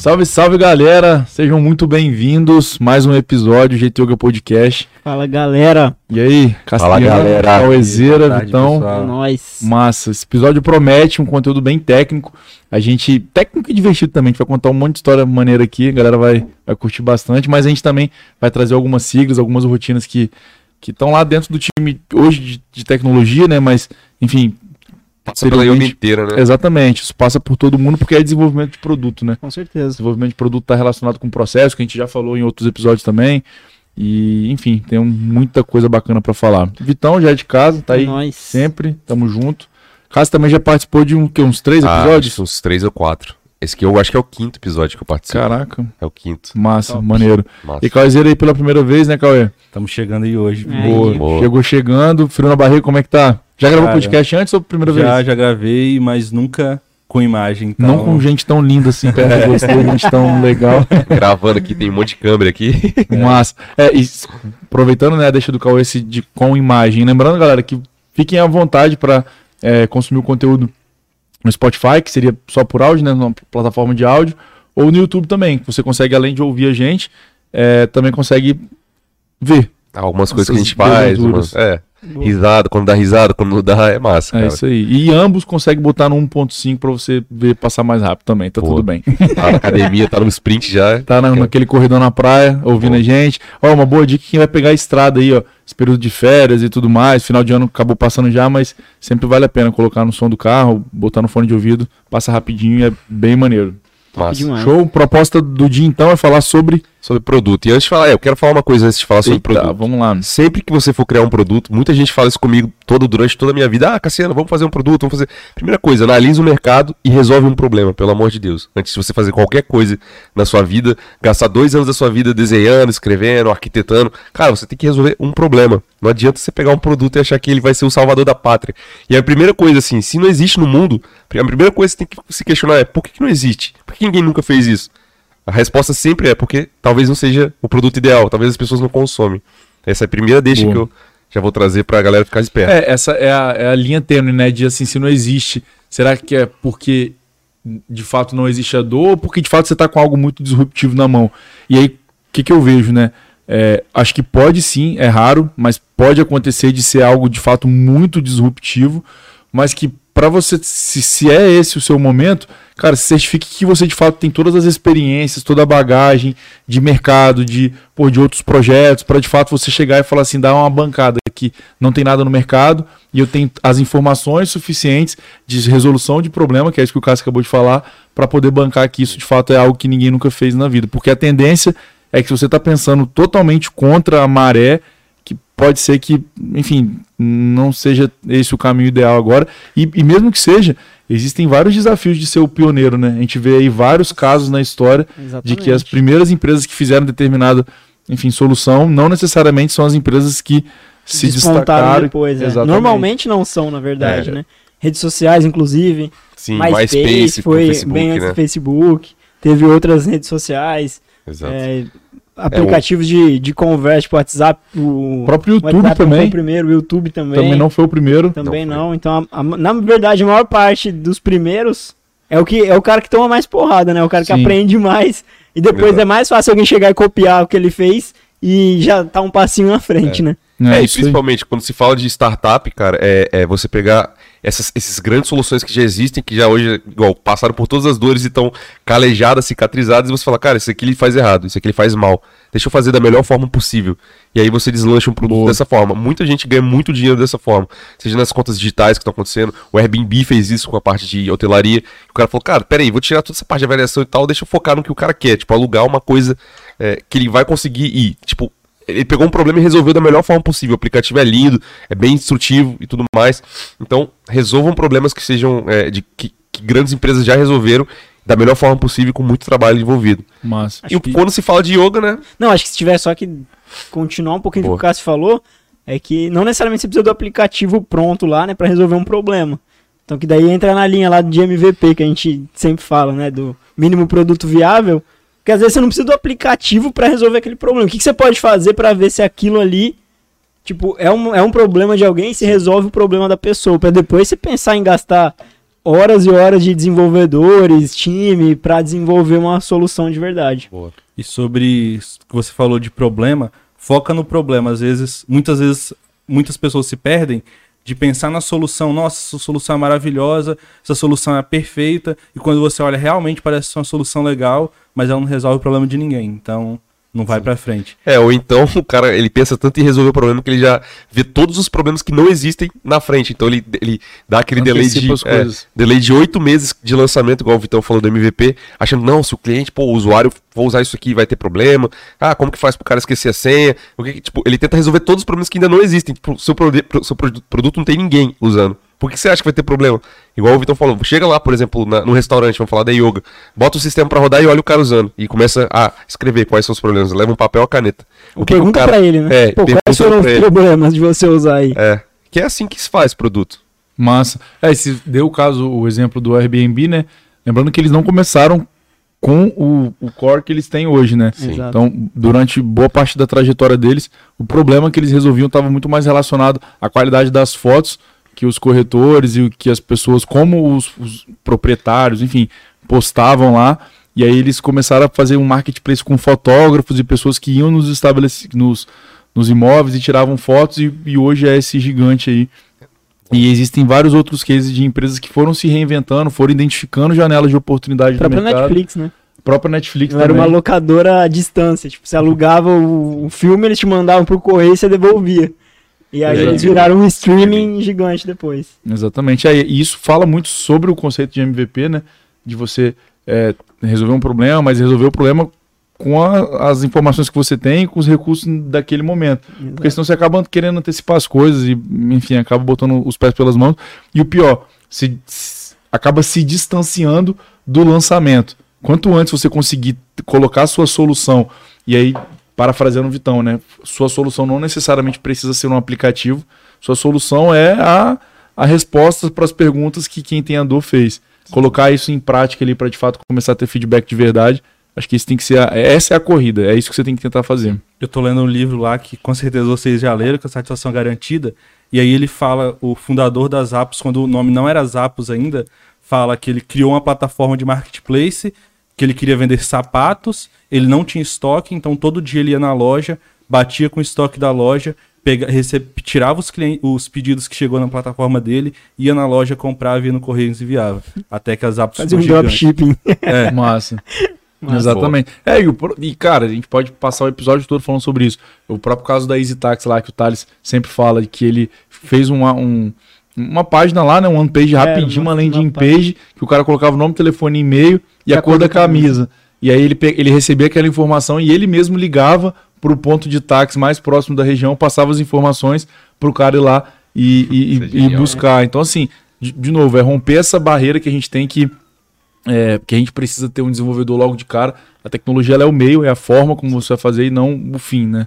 Salve, salve galera, sejam muito bem-vindos. Mais um episódio GT Yoga Podcast. Fala galera, E aí, Fala, galera. Cauezeira, tarde, Vitão. é nóis. Massa, esse episódio promete um conteúdo bem técnico. A gente, técnico e divertido também, a gente vai contar um monte de história maneira aqui, a galera vai, vai curtir bastante, mas a gente também vai trazer algumas siglas, algumas rotinas que que estão lá dentro do time hoje de, de tecnologia, né? Mas, enfim, Passa pela posteriormente- inteira, né? exatamente, isso passa por todo mundo porque é desenvolvimento de produto, né? Com certeza. Desenvolvimento de produto está relacionado com processo, que a gente já falou em outros episódios também. E, enfim, tem muita coisa bacana para falar. Vitão já é de casa, tá aí Nós. sempre, tamo junto. Cássio também já participou de um, que, uns três Ah, episódios? uns três ou quatro. Esse aqui eu acho que é o quinto episódio que eu participo. Caraca, É o quinto. massa, Top. maneiro. Massa. E Cauezeira aí pela primeira vez, né, Cauê? Estamos chegando aí hoje. É, Boa. aí. Boa. Chegou chegando, frio na barriga, como é que tá? Já gravou Cara, podcast antes ou primeira já, vez? já gravei, mas nunca com imagem. Então... Não com gente tão linda assim, perto de você, gente tão legal. Gravando aqui, tem um monte de câmera aqui. Massa. É, e aproveitando, né, deixa do Cauê esse de com imagem. Lembrando, galera, que fiquem à vontade para consumir o conteúdo no Spotify, que seria só por áudio, né, numa plataforma de áudio, ou no YouTube também, que você consegue, além de ouvir a gente, é, também consegue ver. Algumas coisas que a gente faz. Umas, é. Boa. Risada, quando dá risada, quando não dá, é massa, É cara. isso aí. E ambos conseguem botar no 1.5 para você ver passar mais rápido também, tá Boa. tudo bem. Tá na academia, tá no sprint já. Tá na- naquele corredor na praia, ouvindo Boa. a gente. Ó, uma boa dica quem vai pegar a estrada aí, ó. Esse período de férias e tudo mais. Final de ano acabou passando já, mas sempre vale a pena colocar no som do carro, botar no fone de ouvido, passa rapidinho e é bem maneiro. Massa. Show? Proposta do dia então é falar sobre. Sobre produto. E antes de falar, é, eu quero falar uma coisa antes de falar sobre Eita, produto. vamos lá. Sempre que você for criar um produto, muita gente fala isso comigo todo, durante toda a minha vida. Ah, Cassiano, vamos fazer um produto, vamos fazer. Primeira coisa, analisa o mercado e resolve um problema, pelo amor de Deus. Antes de você fazer qualquer coisa na sua vida, gastar dois anos da sua vida desenhando, escrevendo, arquitetando. Cara, você tem que resolver um problema. Não adianta você pegar um produto e achar que ele vai ser o salvador da pátria. E a primeira coisa, assim, se não existe no mundo, a primeira coisa que você tem que se questionar é por que, que não existe? Por que ninguém nunca fez isso? A resposta sempre é porque talvez não seja o produto ideal, talvez as pessoas não consomem. Essa é a primeira deixa Boa. que eu já vou trazer pra galera ficar esperta. É, essa é a, é a linha tênue, né? De assim, se não existe, será que é porque de fato não existe a dor ou porque de fato você tá com algo muito disruptivo na mão? E aí, o que, que eu vejo, né? É, acho que pode sim, é raro, mas pode acontecer de ser algo de fato muito disruptivo, mas que para você, se, se é esse o seu momento, cara, certifique que você de fato tem todas as experiências, toda a bagagem de mercado, de, pô, de outros projetos, para de fato você chegar e falar assim, dá uma bancada que não tem nada no mercado e eu tenho as informações suficientes de resolução de problema, que é isso que o Cássio acabou de falar, para poder bancar que isso de fato é algo que ninguém nunca fez na vida. Porque a tendência é que se você está pensando totalmente contra a maré, pode ser que, enfim, não seja esse o caminho ideal agora. E, e mesmo que seja, existem vários desafios de ser o pioneiro, né? A gente vê aí vários casos na história de Exatamente. que as primeiras empresas que fizeram determinada, enfim, solução, não necessariamente são as empresas que se destacaram. depois. é. Exatamente. Normalmente não são, na verdade, É. né? Redes sociais, inclusive. Sim, MySpace, MySpace, foi Facebook, bem antes né? do Facebook. Teve outras redes sociais. Exato. é, aplicativos de, de conversa, tipo WhatsApp. O O próprio o YouTube WhatsApp não foi também, o primeiro, o YouTube também. também não foi o primeiro. Também Não não. Então, a- a- na verdade, a maior parte dos primeiros é o que é o cara que toma mais porrada, né? O cara que Sim. aprende mais. E depois Verdade. é mais fácil alguém chegar e copiar o que ele fez e já tá um passinho na frente, né? É, e isso aí. principalmente quando se fala de startup, cara, é, é você pegar essas, esses grandes soluções que já existem, que já hoje, igual, passaram por todas as dores e estão calejadas, cicatrizadas, e você fala, cara, isso aqui ele faz errado, isso aqui ele faz mal. Deixa eu fazer da melhor forma possível. E aí você deslancha um produto Boa. dessa forma. Muita gente ganha muito dinheiro dessa forma. Seja nas contas digitais que estão acontecendo. O Airbnb fez isso com a parte de hotelaria. O cara falou, cara, peraí, vou tirar toda essa parte de avaliação e tal, deixa eu focar no que o cara quer. Tipo, alugar uma coisa é, que ele vai conseguir ir. Tipo, ele pegou um problema e resolveu da melhor forma possível. O aplicativo é lindo, é bem instrutivo e tudo mais. Então, resolvam problemas que sejam é, de que, que grandes empresas já resolveram da melhor forma possível com muito trabalho envolvido. Acho e o- que- quando se fala de yoga, né? Não, acho que se tiver só que continuar um pouquinho do Boa. que o Cássio falou, é que não necessariamente você precisa do aplicativo pronto lá, né, pra resolver um problema. Então que daí entra na linha lá de MVP que a gente sempre fala, né, do mínimo produto viável, porque às vezes você não precisa do aplicativo pra resolver aquele problema. O que, que você pode fazer pra ver se aquilo ali Tipo, é um, é um problema de alguém e se resolve o problema da pessoa. Pra depois você pensar em gastar horas e horas de desenvolvedores, time, pra desenvolver uma solução de verdade. Boa. E sobre isso que você falou de problema, foca no problema. Às vezes, muitas vezes, muitas pessoas se perdem de pensar na solução. Nossa, essa solução é maravilhosa, essa solução é perfeita. E quando você olha, realmente parece uma solução legal, mas ela não resolve o problema de ninguém. Então, não vai pra frente. É, ou então o cara, ele pensa tanto em resolver o problema que ele já vê todos os problemas que não existem na frente. Então ele, ele dá aquele delay de, é, delay de oito meses de lançamento, igual o Vitão falou do MVP, achando, não, se o cliente, pô, o usuário for usar isso aqui vai ter problema. Ah, como que faz pro cara esquecer a senha? O que tipo, ele tenta resolver todos os problemas que ainda não existem. Tipo, seu, pro- seu produ- produto não tem ninguém usando. Por que você acha que vai ter problema? Igual o Vitão falou, chega lá, por exemplo, na- no restaurante, vamos falar da yoga, bota o sistema pra rodar e olha o cara usando. E começa a escrever quais são os problemas. Leva um papel e uma caneta. O que que pergunta o cara- pra ele, né? É, Pô, quais foram os problemas de você usar aí? É. Que é assim que se faz produto. Massa. É, se deu o caso, o exemplo do Airbnb, né? Lembrando que eles não começaram com o, o core que eles têm hoje, né? Sim. Exato. Então, durante boa parte da trajetória deles, o problema que eles resolviam estava muito mais relacionado à qualidade das fotos que os corretores e o que as pessoas, como os, os proprietários, enfim, postavam lá. E aí eles começaram a fazer um marketplace com fotógrafos e pessoas que iam nos estabelecimentos, nos, nos imóveis e tiravam fotos e, e hoje é esse gigante aí. E existem vários outros cases de empresas que foram se reinventando, foram identificando janelas de oportunidade A própria. Netflix, né? A própria Netflix Ela era também. uma locadora à distância. Tipo, você alugava o, o filme, eles te mandavam pro correio e você devolvia. E aí eles viraram um streaming gigante depois. Exatamente. E isso fala muito sobre o conceito de MVP, né? De você é, resolver um problema, mas resolver o problema com a- as informações que você tem, com os recursos daquele momento. Porque senão você acaba querendo antecipar as coisas e, enfim, acaba botando os pés pelas mãos. E o pior, se, acaba se distanciando do lançamento. Quanto antes você conseguir colocar a sua solução, e aí, parafraseando o Vitão, né? Sua solução não necessariamente precisa ser um aplicativo. Sua solução é a, a resposta para as perguntas que quem tem a dor fez. Colocar isso em prática ali para de fato começar a ter feedback de verdade. Acho que isso tem que ser. A, essa é a corrida, é isso que você tem que tentar fazer. Eu tô lendo um livro lá que com certeza vocês já leram, que é Satisfação Garantida. E aí ele fala, o fundador das Apps, quando o nome não era Zappos ainda, fala que ele criou uma plataforma de marketplace, que ele queria vender sapatos, ele não tinha estoque, então todo dia ele ia na loja, batia com o estoque da loja, pega, recebe, tirava os, clien- os pedidos que chegou na plataforma dele, ia na loja, comprava, ia no correio e enviava. Até que as Apps Fazia um dropshipping. É. Massa. Massa. Exatamente. É, e, o e, cara, a gente pode passar o episódio todo falando sobre isso. O próprio caso da Easy Tax lá, que o Thales sempre fala, que ele fez uma, um- uma página lá, né? Um one page rapidinho, uma- uma landing uma page, que o cara colocava o nome, telefone e e-mail e, a, cor da camisa. E aí ele, ele recebia aquela informação e ele mesmo ligava para o ponto de táxi mais próximo da região, passava as informações para o cara ir lá e, e- Isso é e- e buscar. Então, assim, de, de novo, é romper essa barreira que a gente tem que é, que a gente precisa ter um desenvolvedor logo de cara. A tecnologia ela é o meio, é a forma como você vai fazer e não o fim, né?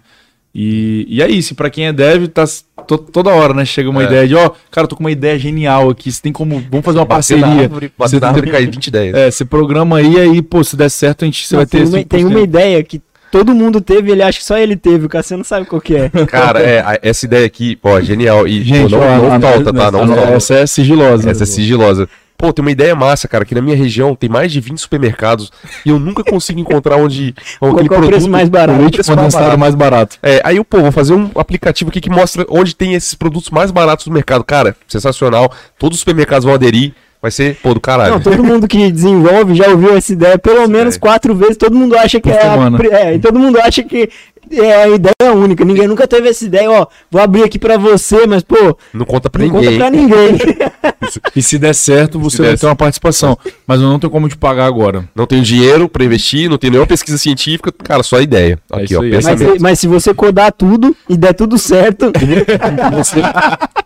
E, e é isso, pra quem é dev, tá to- toda hora, né? Chega uma É. ideia de, ó, cara, tô com uma ideia genial aqui, você tem como, vamos fazer uma Bater parceria. árvore, Você na árvore e cair 20 ideias. É, você programa aí, aí, pô, se der certo, a gente, você Não, vai ter tem, uma, 5%. tem uma ideia que todo mundo teve, ele acha que só ele teve. O Cassiano sabe qual que é. Cara, é, essa ideia aqui, ó, genial. E Gente, pô, não, ó, não falta, tá? Não a- falta. essa é sigilosa. Essa é sigilosa. Pô, tem uma ideia massa, cara, que na minha região tem mais de 20 supermercados e eu nunca consigo encontrar onde Qual é o preço mais barato? o Leite preço mais condensado barato. mais barato. É, aí eu, pô, vou fazer um aplicativo aqui que mostra onde tem esses produtos mais baratos do mercado. Cara, sensacional. Todos os supermercados vão aderir. Vai ser, pô, do caralho. Não, todo mundo que desenvolve já ouviu essa ideia pelo menos ideia. quatro vezes. Todo mundo acha que Por é, a, é, e todo mundo acha que é a ideia única. Ninguém nunca teve essa ideia, ó, vou abrir aqui pra você, mas pô, Não conta pra não ninguém. conta pra ninguém. E se der certo, você vai der ter uma participação. Mas eu não tenho como te pagar agora. Não tenho dinheiro pra investir, não tenho nenhuma pesquisa científica. Cara, só ideia. É Aqui, ó, aí. mas, pensamento. se- mas se você codar tudo e der tudo certo, Você-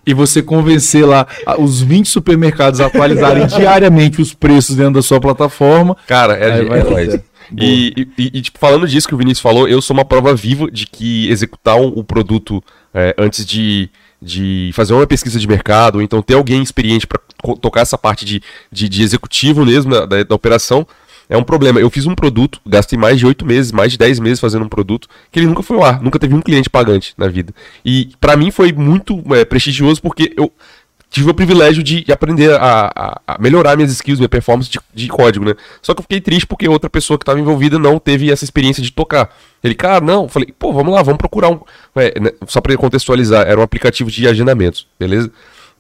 e você convencer lá os 20 supermercados a atualizarem diariamente os preços dentro da sua plataforma. Cara, é, vai é certo. E, e- e, tipo, falando disso que o Vinícius falou, eu sou uma prova viva de que executar um, o produto é, antes de, de fazer uma pesquisa de mercado, ou então ter alguém experiente para tocar essa parte de, de, de executivo mesmo da, da, da operação, é um problema. Eu fiz um produto, gastei mais de 8 meses, mais de 10 meses fazendo um produto, que ele nunca foi ar, nunca teve um cliente pagante na vida. E pra mim foi muito é, prestigioso porque eu tive o privilégio de, de aprender a, a- a melhorar minhas skills, minha performance de, de código, né? Só que eu fiquei triste porque outra pessoa que estava envolvida não teve essa experiência de tocar. Ele, cara, não, eu falei, pô, vamos lá, vamos procurar um. É, né, só para contextualizar, era um aplicativo de agendamentos, beleza?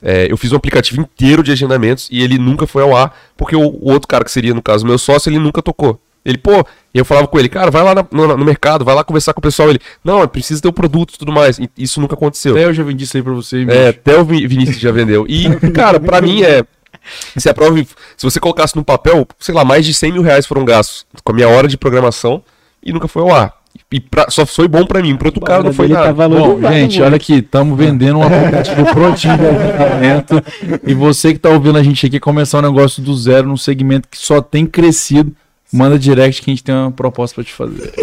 É, eu fiz um aplicativo inteiro de agendamentos e ele nunca foi ao ar, porque o, o outro cara, que seria, no caso, meu sócio, ele nunca tocou. Ele, pô, eu falava com ele, cara, vai lá na- no, no mercado, vai lá conversar com o pessoal. Ele, não, é preciso ter o produto e tudo mais. E isso nunca aconteceu. Até eu já vendi isso aí pra você. É, bicho. até o Vi- Vinícius já vendeu. E, cara, pra mim é. Se a prova, se você colocasse no papel, sei lá, mais de 100 mil reais foram gastos com a minha hora de programação e nunca foi ao ar. E pra- só foi bom pra mim, pro outro cara não foi tá nada. valorizado, Bom, gente, mano. olha aqui, estamos vendendo um aplicativo prontinho de agendamento. E você que tá ouvindo a gente aqui começar um negócio do zero num segmento que só tem crescido, manda direct que a gente tem uma proposta pra te fazer.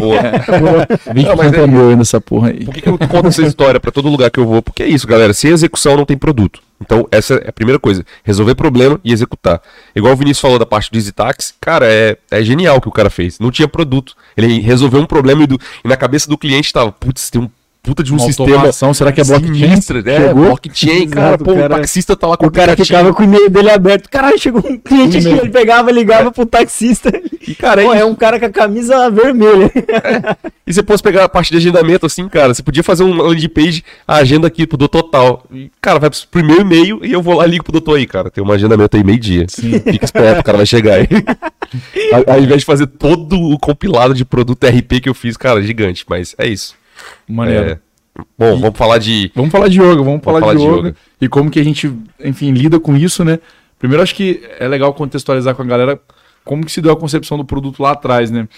20 Não, mas é- meu aí nessa porra aí. Por que, que eu conto essa história pra todo lugar que eu vou? Porque é isso, galera. Sem execução não tem produto. Então, essa é a primeira coisa. Resolver problema e executar. Igual o Vinícius falou da parte do EasyTax, cara, é, é genial o que o cara fez. Não tinha produto. Ele resolveu um problema e, do- e na cabeça do cliente tava, putz, tem um puta de um Uma sistema. será que é blockchain? né? Chegou? Blockchain, cara. Exato, Pô, o cara- o taxista tá lá com O cara ficava com o e-mail dele aberto. Caralho, chegou um cliente aqui, ele pegava, ligava pro taxista. E, cara, é Pô, é isso. um cara com a camisa vermelha. E você pode pegar a parte de agendamento assim, cara. Você podia fazer um landing page, a agenda aqui pro doutor tal. E, cara, vai pro primeiro e-mail e eu vou lá e ligo pro doutor aí, cara. Tem um agendamento aí meio-dia. Fica esperto, o cara vai chegar aí. Ao- Ao invés de fazer todo o compilado de produto RP que eu fiz, cara, gigante. Mas é isso. Maneiro. É, Bom, vamos falar de. Vamos falar de yoga, vamos, falar, falar de, de yoga, yoga. e como que a gente, enfim, lida com isso, né? Primeiro, acho que é legal contextualizar com a galera como que se deu a concepção do produto lá atrás, né?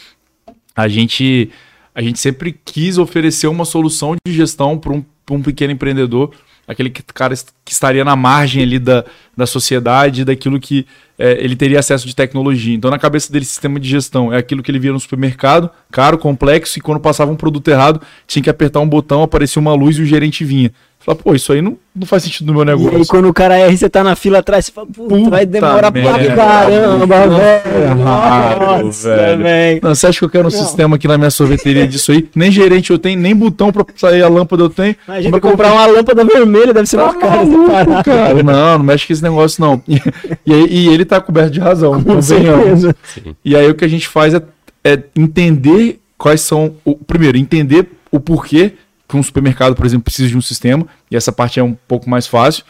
A gente, a gente sempre quis oferecer uma solução de gestão para um, pra um pequeno empreendedor, aquele que, cara que estaria na margem ali da, da sociedade, daquilo que é, ele teria acesso de tecnologia. Então, na cabeça dele, sistema de gestão é aquilo que ele via no supermercado, caro, complexo, e quando passava um produto errado, tinha que apertar um botão, aparecia uma luz e o gerente vinha. Fala, pô, isso aí não, não faz sentido no meu E negócio. aí, quando o cara erra, você tá na fila atrás, você fala, puta, Puta vai demorar pra caramba, velho. Nossa, velho. Não, você acha que eu quero um Não. sistema aqui na minha sorveteria disso aí? Nem gerente eu tenho, nem botão pra sair a lâmpada eu tenho. Imagina Como é que eu comprar uma lâmpada vermelha, deve ser Tá uma cara maluco, cara. Não, não mexe com esse negócio, não. E, e, aí- e ele tá coberto de razão. Com convenhamos. E aí o que a gente faz é, é entender quais são. O, primeiro, entender o porquê que um supermercado, por exemplo, precisa de um sistema, e essa parte é um pouco mais fácil.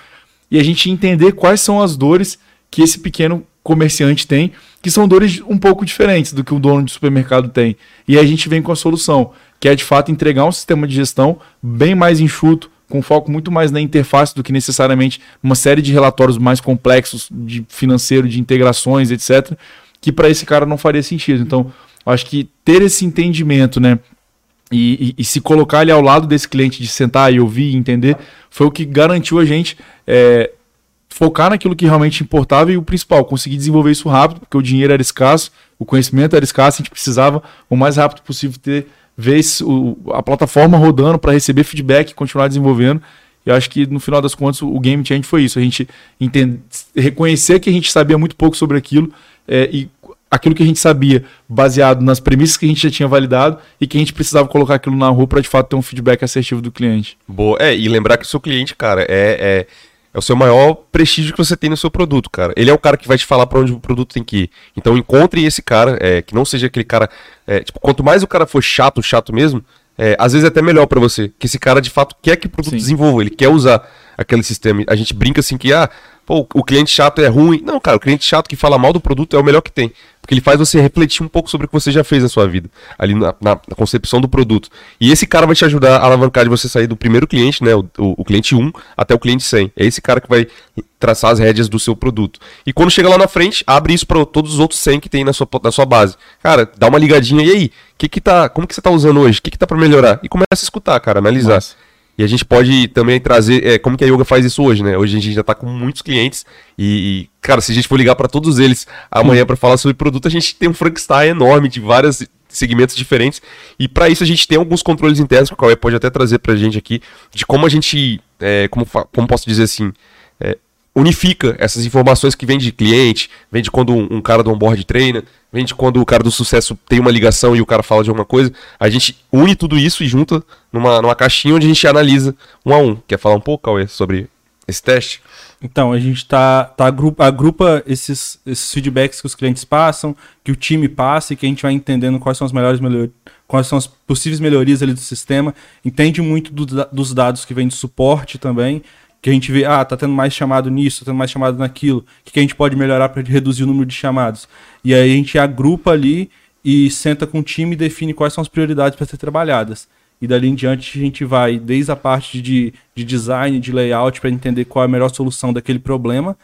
E a gente entender quais são as dores que esse pequeno comerciante tem, que são dores um pouco diferentes do que o dono de supermercado tem. E a gente vem com a solução, que é de fato entregar um sistema de gestão bem mais enxuto, com foco muito mais na interface do que necessariamente uma série de relatórios mais complexos de financeiro, de integrações, etc que para esse cara não faria sentido. Então, acho que ter esse entendimento, né? E, e- e se colocar ali ao lado desse cliente, de sentar e ouvir e entender, foi o que garantiu a gente é, focar naquilo que realmente importava e o principal, conseguir desenvolver isso rápido, porque o dinheiro era escasso, o conhecimento era escasso, a gente precisava o mais rápido possível ter o- a plataforma rodando para receber feedback e continuar desenvolvendo. E acho que no final das contas o game change foi isso, a gente entender, reconhecer que a gente sabia muito pouco sobre aquilo é, e aquilo que a gente sabia baseado nas premissas que a gente já tinha validado e que a gente precisava colocar aquilo na rua para de fato ter um feedback assertivo do cliente. Boa. É, e lembrar que o seu cliente, cara, é, é, é o seu maior prestígio que você tem no seu produto, cara. Ele é o cara que vai te falar pra onde o produto tem que ir. Então encontre esse cara, é, que não seja aquele cara. é, tipo, quanto mais o cara for chato, chato mesmo, é, às vezes é até melhor pra você. Que esse cara de fato quer que o produto Sim. desenvolva, ele quer usar aquele sistema. A gente brinca assim que, ah, pô, o cliente chato é ruim. Não, cara, o cliente chato que fala mal do produto é o melhor que tem. Porque ele faz você refletir um pouco sobre o que você já fez na sua vida, ali na, na- concepção do produto. E esse cara vai te ajudar a alavancar de você sair do primeiro cliente, né, o, o- o cliente 1, até o cliente 100. É esse cara que vai traçar as rédeas do seu produto. E quando chega lá na frente, abre isso para todos os outros 100 que tem na sua, na sua base. Cara, dá uma ligadinha, e aí? Que que tá, como que você tá usando hoje? O que que tá para melhorar? E começa a escutar, cara, analisar. Massa. E a gente pode também trazer, é, como que a Yoga faz isso hoje, né? Hoje a gente já tá com muitos clientes e, e, cara, se a gente for ligar para todos eles amanhã para falar sobre produto, a gente tem um Frankenstein enorme de vários segmentos diferentes. E para isso a gente tem alguns controles internos que o Cauê pode até trazer pra gente aqui, de como a gente, é, como, como posso dizer assim, é, unifica essas informações que vem de cliente, vem de quando um, cara do onboard treina, vem de quando o cara do sucesso tem uma ligação e o cara fala de alguma coisa. A gente une tudo isso e junta numa, numa caixinha onde a gente analisa um a um. Quer falar um pouco, Cauê, sobre esse teste? Então, a gente tá, tá agrupa, agrupa esses, esses feedbacks que os clientes passam, que o time passa e que a gente vai entendendo quais são as melhores melhorias, quais são as possíveis melhorias ali do sistema. Entende muito do dos dados que vem de suporte também, que a gente vê, ah, tá tendo mais chamado nisso, tá tendo mais chamado naquilo, o que, que a gente pode melhorar para reduzir o número de chamados. E aí a gente agrupa ali e senta com o time e define quais são as prioridades para ser trabalhadas. E dali em diante a gente vai desde a parte de, de design, de layout, para entender qual é a melhor solução daquele problema,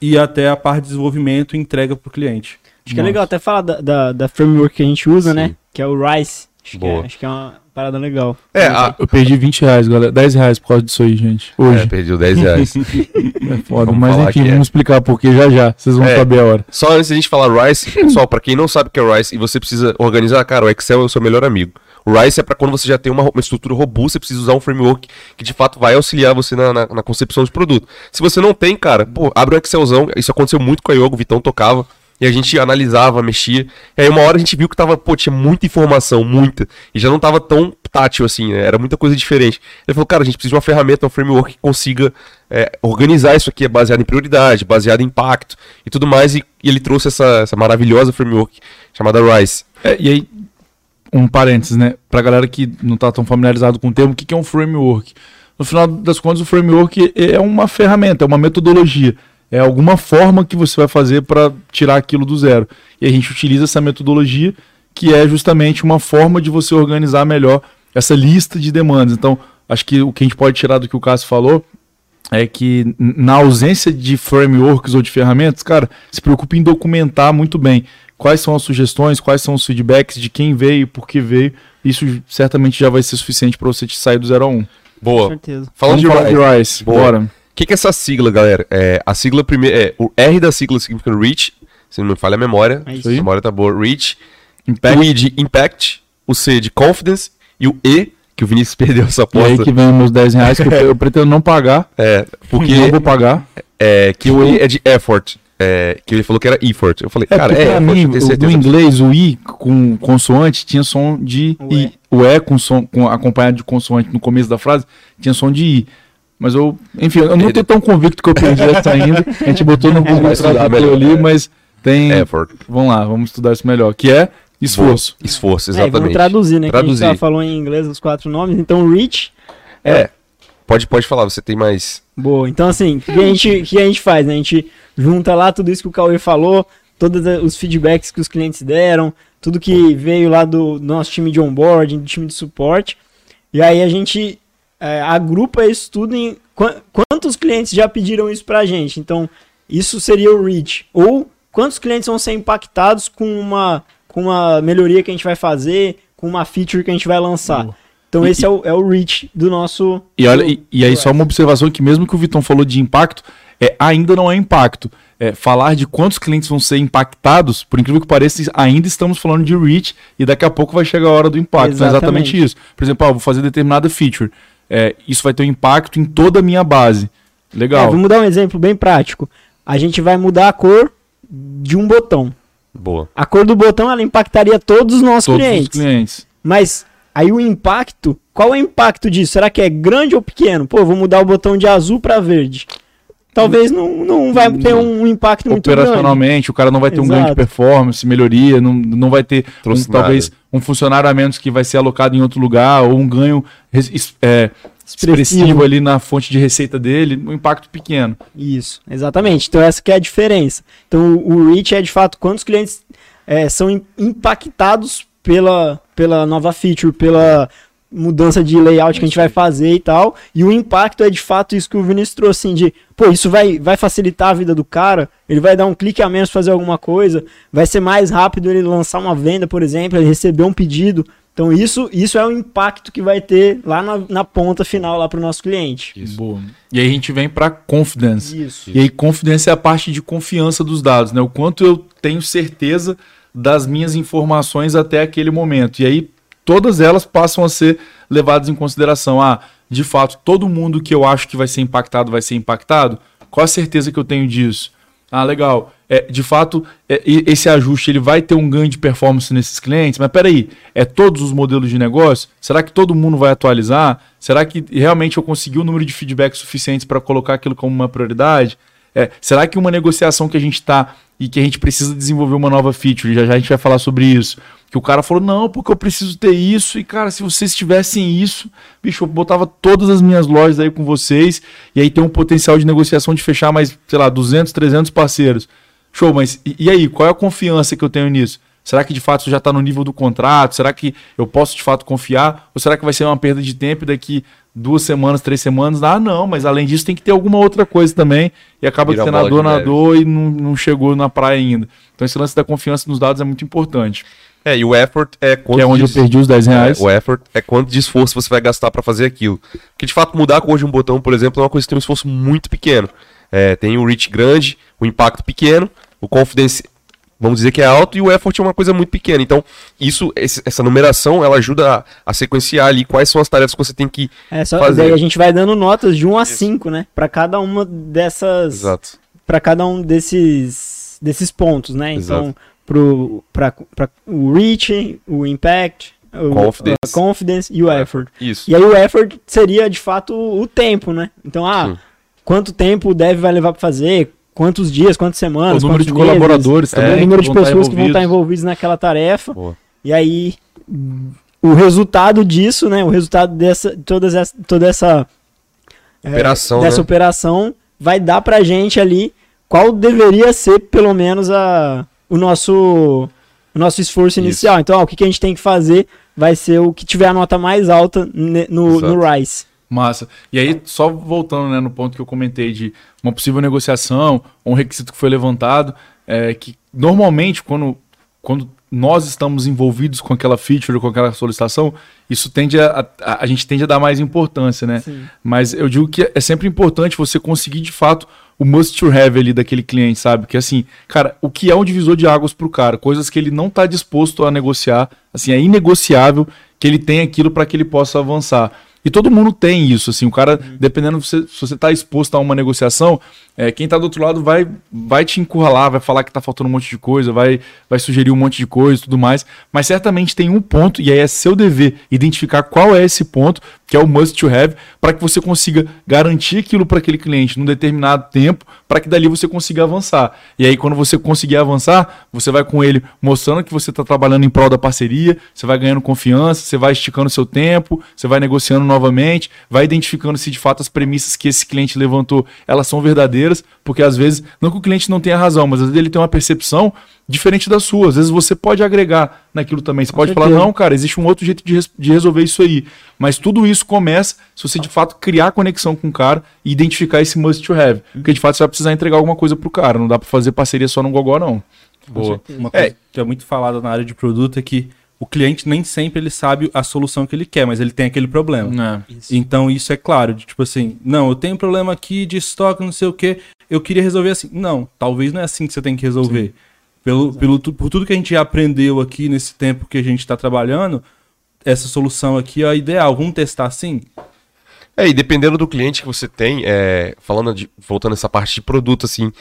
e até a parte de desenvolvimento e entrega para o cliente. Acho que é legal até falar da, da, da framework que a gente usa, né? Sim. Que é o Rice. Acho que, Boa. é, acho que é uma parada legal. É, a, Eu perdi 20 reais, galera. 10 reais por causa disso aí, gente. é Hoje. perdeu 10 reais. É, foda. Vamos Mas enfim, que é. vamos explicar porque já já. Vocês vão É. saber a hora. Só antes da gente falar Rice, pessoal, pra quem não sabe o que é Rice e você precisa organizar, cara, o Excel é o seu melhor amigo. O Rice é pra quando você já tem uma, uma estrutura robusta, você precisa usar um framework que de fato vai auxiliar você na, na- na concepção de produto. Se você não tem, cara, pô, abre um Excelzão. Isso aconteceu muito com a Yogo, o Vitão tocava. E a gente analisava, mexia. E aí uma hora a gente viu que tava, pô, tinha muita informação, muita. E já não tava tão tátil assim, né? Era muita coisa diferente. Ele falou, cara, a gente precisa de uma ferramenta, um framework que consiga é, organizar isso aqui, é baseado em prioridade, baseado em impacto e tudo mais. E, e ele trouxe essa, essa maravilhosa framework chamada Rice. É, e aí, um parênteses, né? Pra galera que não tá tão familiarizado com o termo, o que que é um framework? No final das contas, o framework é uma ferramenta, é uma metodologia. É alguma forma que você vai fazer para tirar aquilo do zero. E a gente utiliza essa metodologia, que é justamente uma forma de você organizar melhor essa lista de demandas. Então, acho que o que a gente pode tirar do que o Cássio falou é que na ausência de frameworks ou de ferramentas, cara, se preocupe em documentar muito bem quais são as sugestões, quais são os feedbacks de quem veio, por que veio. Isso certamente já vai ser suficiente para você te sair do 0 a 1. Um. Com Boa. certeza. Falando Vamos de falar Rice. de Rice. Boa. Bora. O que, que é essa sigla, galera? É, a sigla primeiro. É, o R da sigla significa Reach, se não me falha a memória. É isso a memória tá boa. Reach. Impact. O I de Impact. O C de Confidence. E o E, que o Vinícius perdeu essa E aí aposta. que vem meus 10 reais que eu, eu pretendo não pagar. É, porque não vou pagar. é, que o E é de effort. É, que ele falou que era effort. Eu falei, É, cara, é pra effort, mim, no inglês, o I com consoante tinha som de O I. E. O E com som, com, acompanhado de consoante no começo da frase tinha som de I. Mas eu, enfim, eu não tô tão convicto que eu perdi essa ainda. A gente botou no Google Vai estudar Tradutor ali, mas tem. Effort. Vamos lá, vamos estudar isso melhor. Que é esforço. Boa. Esforço, É, e vamos exatamente. traduzir, né? Que a Traduzir. gente já falou em inglês os quatro nomes. Então, Reach. É. Pode, pode falar, você tem mais. Boa. Então, assim, o que a gente, que a gente faz? Né? A gente junta lá tudo isso que o Cauê falou, todos os feedbacks que os clientes deram, tudo que veio lá do, do nosso time de onboarding, do time de suporte. E aí a gente é, agrupa isso tudo em qua- quantos clientes já pediram isso pra gente. Então, isso seria o reach. Ou quantos clientes vão ser impactados com uma, com uma melhoria que a gente vai fazer, com uma feature que a gente vai lançar. Então, E- esse é o, é o reach do nosso. E, olha, do- e, e aí, só uma observação que mesmo que o Vitão falou de impacto, é, ainda não é impacto. É, falar de quantos clientes vão ser impactados, por incrível que pareça, ainda estamos falando de reach e daqui a pouco vai chegar a hora do impacto. Então, é exatamente Exatamente. isso. Por exemplo, ah, vou fazer determinada feature. É, isso vai ter um impacto em toda a minha base. É, Legal. vamos dar um exemplo bem prático. A gente vai mudar a cor de um botão. Boa. A cor do botão ela impactaria todos os nossos Todos clientes. os clientes. Mas aí o impacto, qual é o impacto disso? Será que é grande ou pequeno? Pô, vou mudar o botão de azul para verde. Talvez não, não vai ter um impacto muito grande. Operacionalmente, o cara não vai ter um Exato. ganho de performance, melhoria, não, não vai ter um, talvez um funcionário a menos que vai ser alocado em outro lugar, ou um ganho é, expressivo ali na fonte de receita dele, um impacto pequeno. Isso, exatamente. Então essa que é a diferença. Então o reach é de fato quantos clientes é, são im- impactados pela, pela nova feature, pela mudança de layout que a gente vai fazer e tal. E o impacto é de fato isso que o Vinícius trouxe, assim, de, pô, isso vai, vai facilitar a vida do cara, ele vai dar um clique a menos fazer alguma coisa, vai ser mais rápido ele lançar uma venda, por exemplo, ele receber um pedido. Então isso, isso é o impacto que vai ter lá na, na ponta final, lá pro nosso cliente. Boa. E aí a gente vem para confidence. Isso. E aí confidence é a parte de confiança dos dados, né? O quanto eu tenho certeza das minhas informações até aquele momento. E aí todas elas passam a ser levadas em consideração. Ah, de fato, todo mundo que eu acho que vai ser impactado vai ser impactado? Qual a certeza que eu tenho disso? Ah, legal. é, de fato, é, esse ajuste ele vai ter um ganho de performance nesses clientes? Mas peraí, é todos os modelos de negócio? Será que todo mundo vai atualizar? Será que realmente eu consegui o número de feedbacks suficientes para colocar aquilo como uma prioridade? É, será que uma negociação que a gente está e que a gente precisa desenvolver uma nova feature, já já a gente vai falar sobre isso, que o cara falou, não, porque eu preciso ter isso, e cara, se vocês tivessem isso, bicho, eu botava todas as minhas lojas aí com vocês, e aí tem um potencial de negociação de fechar mais, sei lá, 200, 300 parceiros. Show, mas e, e aí, qual é a confiança que eu tenho nisso? Será que de fato isso já está no nível do contrato? Será que eu posso de fato confiar? Ou será que vai ser uma perda de tempo daqui duas semanas, três semanas? Ah, não, mas além disso tem que ter alguma outra coisa também. E acaba Vira que nadou, nadou e não, não chegou na praia ainda. Então esse lance da confiança nos dados é muito importante. É, e o effort é quanto que é onde de- eu perdi os 10 reais. É, o effort é quanto de esforço você vai gastar para fazer aquilo. Porque de fato mudar a cor de um botão, por exemplo, é uma coisa que tem um esforço muito pequeno. É, tem o reach grande, o impacto pequeno, o confidence, vamos dizer que é alto e o effort é uma coisa muito pequena. Então, isso, esse- essa numeração, ela ajuda a, a sequenciar ali quais são as tarefas que você tem que É, só, fazer. daí a gente vai dando notas de 1 a 5, né? Pra cada uma dessas. Exato. Pra cada um desses, desses pontos, né? Então, Exato. Pro, pra, pra o reach, o impact, o Confidence. a confidence e o effort. Isso. E aí o effort seria de fato o tempo, né? Então, ah, Sim. quanto tempo o dev vai levar pra fazer? Quantos dias, quantas semanas? o número de meses, colaboradores o também. número que de vão estar pessoas que vão estar envolvidos. envolvidos naquela tarefa. Boa. E aí, o resultado disso, né? O resultado dessa, todas essa, toda essa é, Operação, dessa né? operação vai dar pra gente ali qual deveria ser, pelo menos, a, o nosso o nosso esforço Isso. inicial. Então, ó, o que, que a gente tem que fazer vai ser o que tiver a nota mais alta no, no RISE. Massa. E aí, só voltando né, no ponto que eu comentei de uma possível negociação, um requisito que foi levantado, é que normalmente quando, quando nós estamos envolvidos com aquela feature, com aquela solicitação, isso tende a, a, a gente tende a dar mais importância, né? Sim. Mas eu digo que é sempre importante você conseguir de fato o must to have ali daquele cliente, sabe? Que assim, cara, o que é um divisor de águas pro cara? Coisas que ele não tá disposto a negociar, assim, é inegociável que ele tenha aquilo para que ele possa avançar. E todo mundo tem isso, assim, o cara, dependendo se você tá exposto a uma negociação, é, quem tá do outro lado vai, vai te encurralar, vai falar que tá faltando um monte de coisa, vai, vai sugerir um monte de coisa e tudo mais, mas certamente tem um ponto, e aí é seu dever identificar qual é esse ponto, que é o must to have, para que você consiga garantir aquilo para aquele cliente num determinado tempo, para que dali você consiga avançar. E aí, quando você conseguir avançar, você vai com ele mostrando que você está trabalhando em prol da parceria, você vai ganhando confiança, você vai esticando seu tempo, você vai negociando novamente, vai identificando se de fato as premissas que esse cliente levantou, elas são verdadeiras, porque às vezes, não que o cliente não tenha razão, mas às vezes ele tem uma percepção diferente da sua. Às vezes você pode agregar naquilo também. Você pode falar, certeza. não, cara, existe um outro jeito de, res- de resolver isso aí. Mas tudo isso começa se você de fato criar conexão com o cara e identificar esse must to have. Porque de fato você vai precisar entregar alguma coisa pro cara. Não dá pra fazer parceria só no gogó, não. Boa. Uma coisa que é muito falada na área de produto é que o cliente nem sempre ele sabe a solução que ele quer, mas ele tem aquele problema. É. Então isso é claro, de, tipo assim, não, eu tenho um problema aqui de estoque, não sei o que, eu queria resolver assim. Não, talvez não é assim que você tem que resolver. Pelo, pelo, por tudo que a gente já aprendeu aqui nesse tempo que a gente está trabalhando, essa solução aqui é a ideal. Vamos testar assim? É, e dependendo do cliente que você tem, é, falando de, voltando essa parte de produto, assim,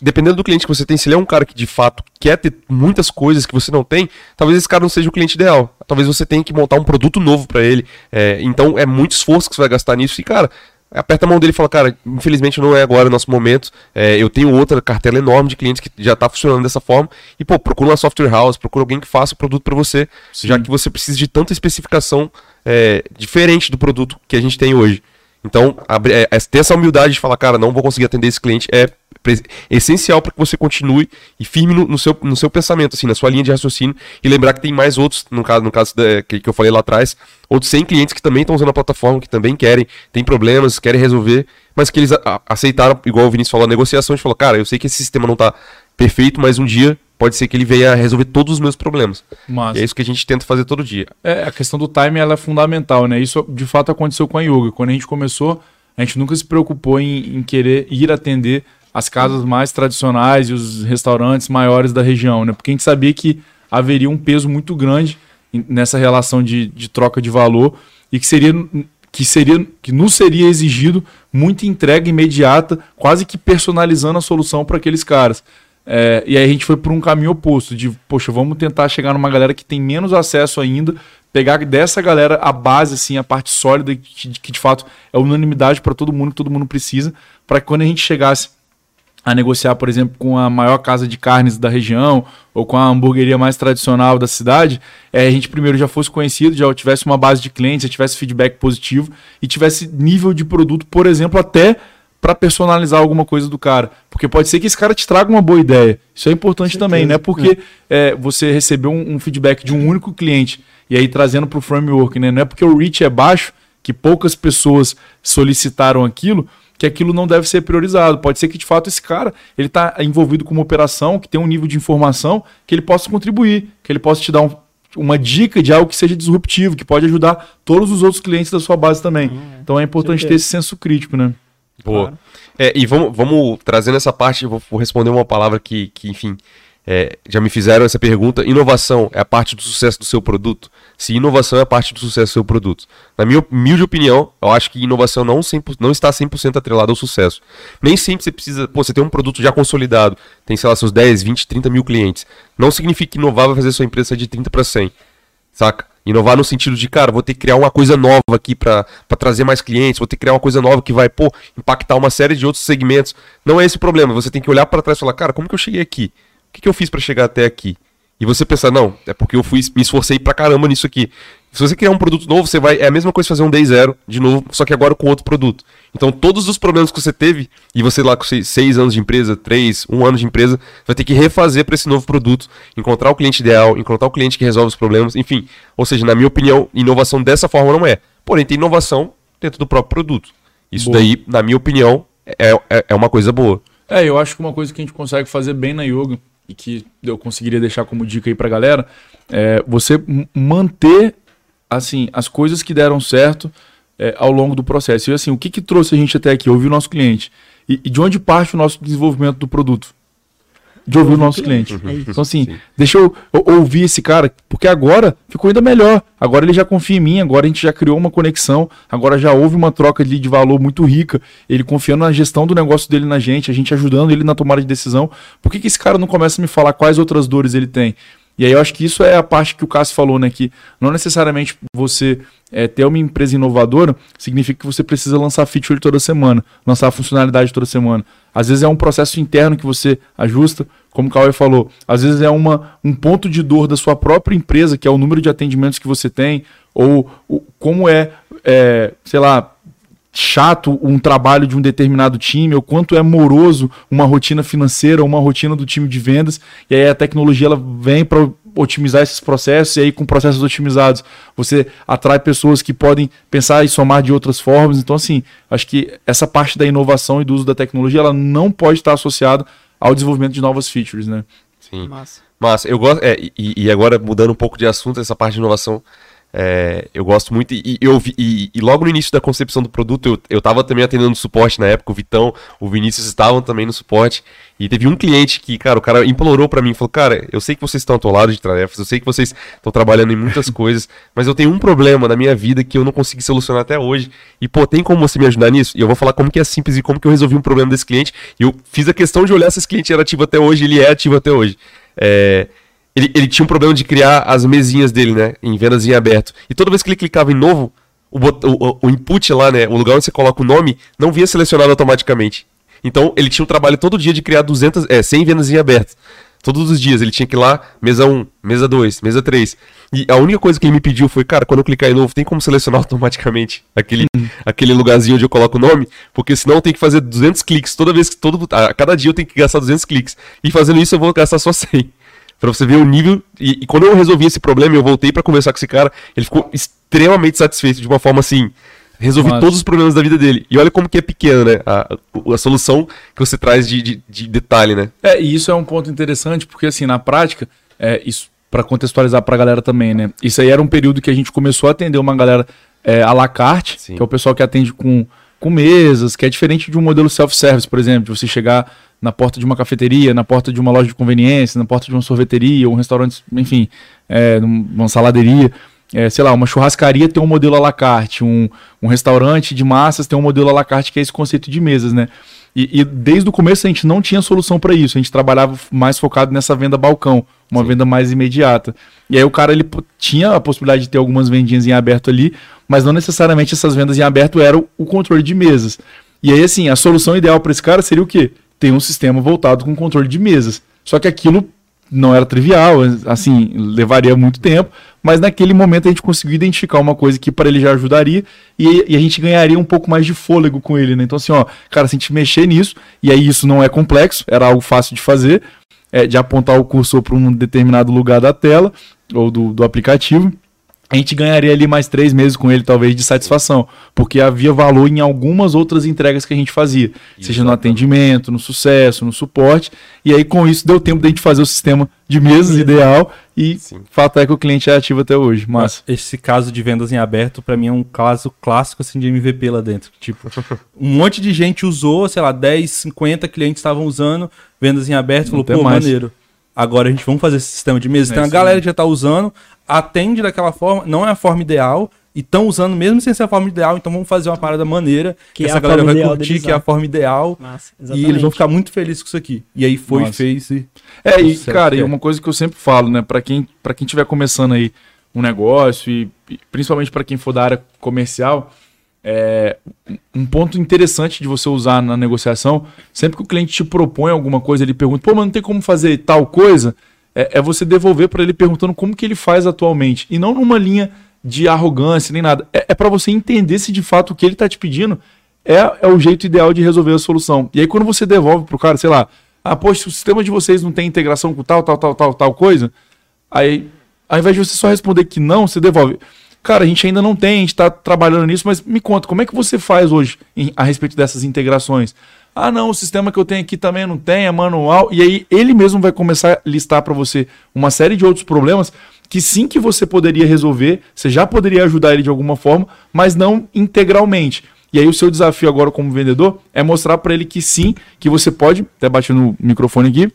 dependendo do cliente que você tem, se ele é um cara que de fato quer ter muitas coisas que você não tem, talvez esse cara não seja o cliente ideal. Talvez você tenha que montar um produto novo para ele. é, então é muito esforço que você vai gastar nisso. E, cara, aperta a mão dele e fala, cara, infelizmente não é agora o nosso momento. é, eu tenho outra cartela enorme de clientes que já tá funcionando dessa forma. E, pô, procura uma software house, procura alguém que faça o produto para você, já que você precisa de tanta especificação é, diferente do produto que a gente tem hoje. Então, é, é, ter essa humildade de falar, cara, não vou conseguir atender esse cliente é essencial para que você continue e firme no, no seu, no seu pensamento, assim, na sua linha de raciocínio e lembrar que tem mais outros, no caso, no caso da- que, que eu falei lá atrás, outros 100 clientes que também estão usando a plataforma, que também querem, têm problemas, querem resolver, mas que eles a- aceitaram, igual o Vinícius falou, a negociação, a gente falou, cara, eu sei que esse sistema não está perfeito, mas um dia pode ser que ele venha a resolver todos os meus problemas. Massa. E é isso que a gente tenta fazer todo dia. É, a questão do time ela é fundamental, né? Isso de fato aconteceu com a Yoga. Quando a gente começou, a gente nunca se preocupou em, em querer ir atender as casas mais tradicionais e os restaurantes maiores da região, né? Porque a gente sabia que haveria um peso muito grande nessa relação de, de troca de valor e que seria que seria que nos seria exigido muita entrega imediata, quase que personalizando a solução para aqueles caras. É, e aí a gente foi por um caminho oposto, de, poxa, vamos tentar chegar numa galera que tem menos acesso ainda, pegar dessa galera a base, assim, a parte sólida, que, que de fato é unanimidade para todo mundo, que todo mundo precisa, para que quando a gente chegasse a negociar, por exemplo, com a maior casa de carnes da região ou com a hamburgueria mais tradicional da cidade, é, a gente primeiro já fosse conhecido, já tivesse uma base de clientes, já tivesse feedback positivo e tivesse nível de produto, por exemplo, até para personalizar alguma coisa do cara. Porque pode ser que esse cara te traga uma boa ideia. Isso é importante também, né? Porque é, você recebeu um, um, feedback de um único cliente e aí trazendo para o framework, né? Não é porque o reach é baixo, que poucas pessoas solicitaram aquilo, que aquilo não deve ser priorizado. Pode ser que de fato esse cara ele está envolvido com uma operação que tem um nível de informação que ele possa contribuir, que ele possa te dar um, uma dica de algo que seja disruptivo, que pode ajudar todos os outros clientes da sua base também. Uhum, então é importante ter esse senso crítico, né? Boa. Claro. É, e vamos, vamos trazendo essa parte, vou, vou responder uma palavra que, que enfim, é, já me fizeram essa pergunta. Inovação é a parte do sucesso do seu produto? Se inovação é a parte do sucesso do seu produto. Na minha humilde opinião, eu acho que inovação não, 100%, não está 100% atrelada ao sucesso. Nem sempre você precisa. Pô, você tem um produto já consolidado, tem, sei lá, seus 10, 20, 30 mil clientes. Não significa que inovar vai fazer sua empresa de 30 para 100. Saca? Inovar no sentido de, cara, vou ter que criar uma coisa nova aqui para trazer mais clientes, vou ter que criar uma coisa nova que vai, pô, impactar uma série de outros segmentos. Não é esse o problema. Você tem que olhar para trás e falar, cara, como que eu cheguei aqui? O que, que eu fiz para chegar até aqui? E você pensar, não, é porque eu fui, me esforcei pra caramba nisso aqui. Se você criar um produto novo, você vai. É a mesma coisa fazer um day zero de novo, só que agora com outro produto. Então, todos os problemas que você teve, e você lá com seis, seis anos de empresa, três, um ano de empresa, vai ter que refazer para esse novo produto, encontrar o cliente ideal, encontrar o cliente que resolve os problemas, enfim. Ou seja, na minha opinião, inovação dessa forma não é. Porém, tem inovação dentro do próprio produto. Isso boa. daí, na minha opinião, é, é, é uma coisa boa. É, eu acho que uma coisa que a gente consegue fazer bem na yoga e que eu conseguiria deixar como dica aí pra galera, é você manter assim as coisas que deram certo é, ao longo do processo. E assim, o que, que trouxe a gente até aqui? Ouvir o nosso cliente. E, e de onde parte o nosso desenvolvimento do produto? de ouvir o nosso cliente. Uhum. É então, assim, Sim. deixa eu, eu, ouvir esse cara, porque agora ficou ainda melhor. Agora ele já confia em mim, agora a gente já criou uma conexão, agora já houve uma troca de, de valor muito rica. Ele confiando na gestão do negócio dele na gente, a gente ajudando ele na tomada de decisão. Por que, que esse cara não começa a me falar quais outras dores ele tem? E aí eu acho que isso é a parte que o Cássio falou, né? Que não necessariamente você é, ter uma empresa inovadora significa que você precisa lançar feature toda semana, lançar funcionalidade toda semana. Às vezes é um processo interno que você ajusta, como o Cauê falou. Às vezes é uma, um ponto de dor da sua própria empresa, que é o número de atendimentos que você tem, ou, ou como é, é, sei lá, chato um trabalho de um determinado time, ou quanto é moroso uma rotina financeira, uma rotina do time de vendas, e aí a tecnologia ela vem para otimizar esses processos, e aí com processos otimizados você atrai pessoas que podem pensar e somar de outras formas. Então, assim, acho que essa parte da inovação e do uso da tecnologia ela não pode estar associada ao desenvolvimento de novas features, né? Sim. Massa. Massa. Eu gosto. É, e, e agora mudando um pouco de assunto, essa parte de inovação é, eu gosto muito, e, eu, e, e, logo no início da concepção do produto, eu, eu tava também atendendo suporte na época, o Vitão, o Vinícius estavam também no suporte, e teve um cliente que, cara, o cara implorou para mim, falou, cara, eu sei que vocês estão atolados de tarefas, eu sei que vocês estão trabalhando em muitas coisas, mas eu tenho um problema na minha vida que eu não consegui solucionar até hoje, e pô, tem como você me ajudar nisso? E eu vou falar como que é simples e como que eu resolvi um problema desse cliente, e eu fiz a questão de olhar se esse cliente era ativo até hoje, ele é ativo até hoje. É, ele, ele tinha um problema de criar as mesinhas dele, né? Em vendas em aberto. E toda vez que ele clicava em novo, o, o, o input lá, né? O lugar onde você coloca o nome, não via selecionado automaticamente. Então ele tinha um trabalho todo dia de criar 200, é, 100 vendas em aberto. Todos os dias ele tinha que ir lá, mesa 1, mesa 2, mesa 3. E a única coisa que ele me pediu foi, cara, quando eu clicar em novo, tem como selecionar automaticamente aquele, uhum. aquele lugarzinho onde eu coloco o nome? Porque senão eu tenho que fazer 200 cliques toda vez que todo a cada dia eu tenho que gastar 200 cliques. E fazendo isso eu vou gastar só 100. Pra você ver o nível. E, e quando eu resolvi esse problema, eu voltei para conversar com esse cara, ele ficou extremamente satisfeito de uma forma assim. Resolvi Nossa. todos os problemas da vida dele. E olha como que é pequeno, né? A, a solução que você traz de, de, de, detalhe, né? É, e isso é um ponto interessante, porque assim, na prática, é, isso para contextualizar pra galera também, né? Isso aí era um período que a gente começou a atender uma galera é, à la carte, Sim. que é o pessoal que atende com, com mesas, que é diferente de um modelo self-service, por exemplo, de você chegar na porta de uma cafeteria, na porta de uma loja de conveniência, na porta de uma sorveteria, um restaurante, enfim, é, uma saladeria. É, sei lá, uma churrascaria tem um modelo à la carte, um, um restaurante de massas tem um modelo à la carte, que é esse conceito de mesas, né? E, e desde o começo a gente não tinha solução para isso. A gente trabalhava mais focado nessa venda balcão, uma Sim. venda mais imediata. E aí o cara ele tinha a possibilidade de ter algumas vendinhas em aberto ali, mas não necessariamente essas vendas em aberto eram o controle de mesas. E aí assim, a solução ideal para esse cara seria o quê? Ter um sistema voltado com controle de mesas. Só que aquilo não era trivial, assim, levaria muito tempo, mas naquele momento a gente conseguiu identificar uma coisa que para ele já ajudaria e, e a gente ganharia um pouco mais de fôlego com ele, né? Então, assim, ó, cara, se a gente mexer nisso, e aí isso não é complexo, era algo fácil de fazer, é, de apontar o cursor para um determinado lugar da tela ou do, do aplicativo, a gente ganharia ali mais três meses com ele, talvez, de satisfação, porque havia valor em algumas outras entregas que a gente fazia, seja no atendimento, no sucesso, no suporte, e aí com isso deu tempo da gente fazer o sistema de mesas ideal e Sim. fato é que o cliente é ativo até hoje, mas Esse caso de vendas em aberto, pra mim, é um caso clássico assim, de MVP lá dentro. Tipo, um monte de gente usou, sei lá, 10, 50 clientes estavam usando vendas em aberto, falou, Até pô, mais. maneiro. Agora a gente vamos fazer esse sistema de mesa. É Tem uma isso galera que já tá usando, atende daquela forma, não é a forma ideal, e estão usando mesmo sem ser a forma ideal, então vamos fazer uma parada maneira, Que que é essa a galera vai curtir, que é a usar. forma ideal. Massa, E eles vão ficar muito felizes com isso aqui. E aí foi, Nossa. fez e. É, e Sucesso, cara, e é. uma coisa que eu sempre falo, né, Pra quem para quem estiver começando aí um negócio e, e principalmente pra quem for da área comercial, é um ponto interessante de você usar na negociação, sempre que o cliente te propõe alguma coisa, ele pergunta: "Pô, mas não tem como fazer tal coisa?" É, é você devolver pra ele perguntando como que ele faz atualmente e não numa linha de arrogância nem nada. É, é para você entender se de fato o que ele tá te pedindo é, é o jeito ideal de resolver a solução. E aí quando você devolve pro cara, sei lá, ah, poxa, o sistema de vocês não tem integração com tal, tal, tal, tal, tal coisa, aí ao invés de você só responder que não, você devolve. Cara, a gente ainda não tem, a gente está trabalhando nisso, mas me conta, como é que você faz hoje em- a respeito dessas integrações? Ah, não, o sistema que eu tenho aqui também não tem, é manual. E aí ele mesmo vai começar a listar para você uma série de outros problemas que sim que você poderia resolver, você já poderia ajudar ele de alguma forma, mas não integralmente. E aí o seu desafio agora como vendedor é mostrar para ele que sim, que você pode, até bater no microfone aqui,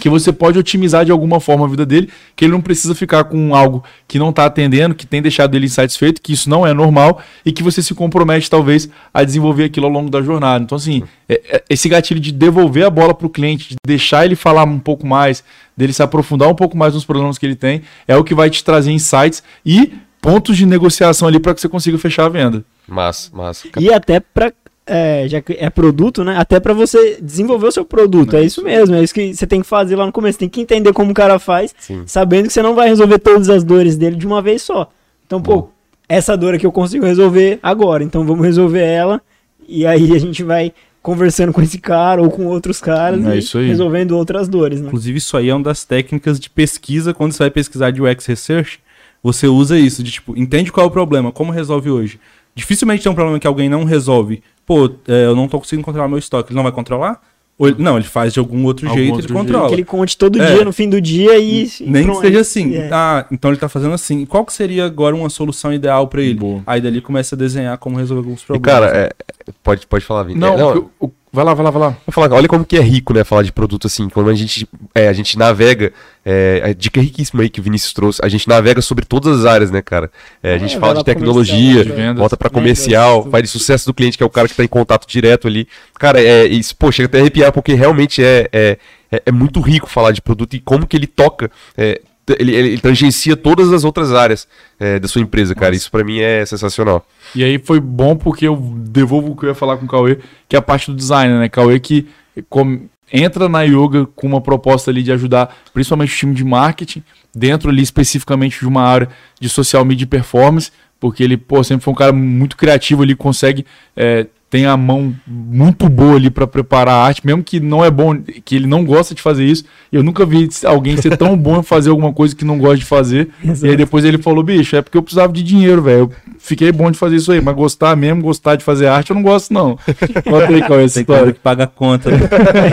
que você pode otimizar de alguma forma a vida dele, que ele não precisa ficar com algo que não está atendendo, que tem deixado ele insatisfeito, que isso não é normal e que você se compromete talvez a desenvolver aquilo ao longo da jornada. Então assim, é- é- esse gatilho de devolver a bola para o cliente, de deixar ele falar um pouco mais, dele se aprofundar um pouco mais nos problemas que ele tem, é o que vai te trazer insights e pontos de negociação ali para que você consiga fechar a venda. Massa, massa. E até pra. É, já que é produto, né? Até pra você desenvolver o seu produto. É isso mesmo. É isso que você tem que fazer lá no começo. Tem que entender como o cara faz, Sim. sabendo que você não vai resolver todas as dores dele de uma vez só. Então, pô, essa dor aqui eu consigo resolver agora. Então vamos resolver ela. E aí a gente vai conversando com esse cara ou com outros caras É e isso aí. resolvendo outras dores, né? Inclusive, isso aí é uma das técnicas de pesquisa. Quando você vai pesquisar de UX Research, você usa isso, de tipo, entende qual é o problema, como resolve hoje. Dificilmente tem um problema que alguém não resolve. Pô, é, eu não tô conseguindo controlar meu estoque. Ele não vai controlar? Ou ele- não, ele faz de algum outro Algum jeito outro ele jeito. controla. Que ele conte todo É. dia no fim do dia e. Nem pronto. que seja assim. É. Ah, então ele tá fazendo assim. Qual que seria agora uma solução ideal pra ele? Boa. Aí dali começa a desenhar como resolver alguns E, problemas. cara, é- é- pode, pode falar, Vini. Não, É, não, o- o- vai lá, vai lá, vai lá. Vou falar, olha como que é rico, né, falar de produto assim, quando a gente, é, a gente navega, é, a dica riquíssima aí que o Vinícius trouxe, a gente navega sobre todas as áreas, né, cara? É, a É, gente vai fala de tecnologia, de vendas, volta pra vendas, comercial, tudo. vai de sucesso do cliente, que é o cara que tá em contato direto ali. Cara, é isso, pô, chega até a arrepiar, porque realmente é, é, é, é muito rico falar de produto e como que ele toca, é, ele, ele, tangencia todas as outras áreas é, da sua empresa, cara. Isso pra mim é sensacional. E aí foi bom porque eu devolvo o que eu ia falar com o Cauê, que é a parte do design, né? Cauê que com- entra na yoga com uma proposta ali de ajudar principalmente o time de marketing, dentro ali especificamente de uma área de social media e performance, porque ele, pô, sempre foi um cara muito criativo, ele consegue, é, tem a mão muito boa ali para preparar a arte, mesmo que não é bom, que ele não gosta de fazer isso. Eu nunca vi alguém ser tão bom em fazer alguma coisa que não gosta de fazer. E aí Exato. depois ele falou, bicho, é porque eu precisava de dinheiro, velho. Eu fiquei bom de fazer isso aí, mas gostar mesmo, gostar de fazer arte, eu não gosto, não. Conta aí, qual é essa Tem cara história. que paga a conta. né?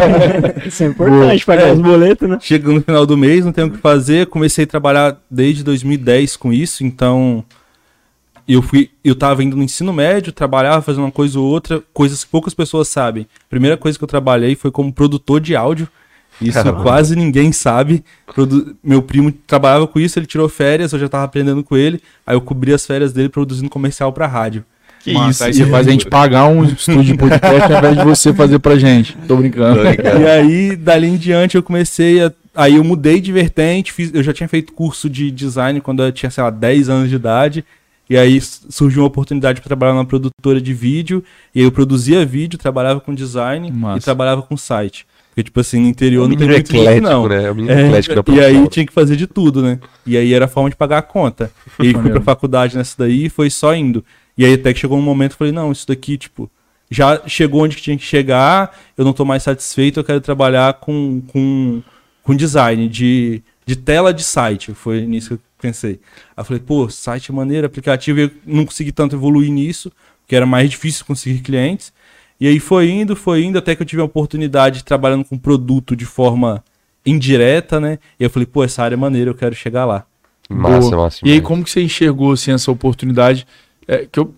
Isso é importante, pagar É. os boletos, né? Chega no final do mês, não tenho o que fazer. Comecei a trabalhar desde 2010 com isso, então eu fui, eu tava indo no ensino médio, trabalhava fazendo uma coisa ou outra, coisas que poucas pessoas sabem. Primeira coisa que eu trabalhei foi como produtor de áudio. Isso Caramba. quase ninguém sabe. Produ- Meu primo trabalhava com isso, ele tirou férias, eu já tava aprendendo com ele. Aí eu cobri as férias dele produzindo comercial pra rádio. Que Massa, isso? Aí você faz a gente pagar um estúdio de podcast ao invés de você fazer pra gente. Tô brincando. Tô ligado. E aí, dali em diante, eu comecei a. Aí eu mudei de vertente, fiz, eu já tinha feito curso de design quando eu tinha, sei lá, 10 anos de idade. E aí surgiu uma oportunidade para trabalhar numa produtora de vídeo. E aí eu produzia vídeo, trabalhava com design Massa. e trabalhava com site. Porque, tipo assim, no interior É um não tem muito eclético, não. né? É um É, e aí tinha que fazer de tudo, né? E aí era a forma de pagar a conta. E aí fui pra faculdade nessa daí e foi só indo. E aí até que chegou um momento que eu falei, não, isso daqui, tipo, já chegou onde tinha que chegar, eu não tô mais satisfeito, eu quero trabalhar com, com, com design de, de tela de site. Foi nisso que eu pensei. Aí eu falei, pô, site é maneiro, aplicativo, e eu não consegui tanto evoluir nisso, porque era mais difícil conseguir clientes. E aí foi indo, foi indo, até que eu tive a oportunidade de trabalhando com produto de forma indireta, né? E eu falei, pô, essa área é maneira, eu quero chegar lá. Massa, Boa. massa. E aí, como que você enxergou assim, essa oportunidade? É, que eu,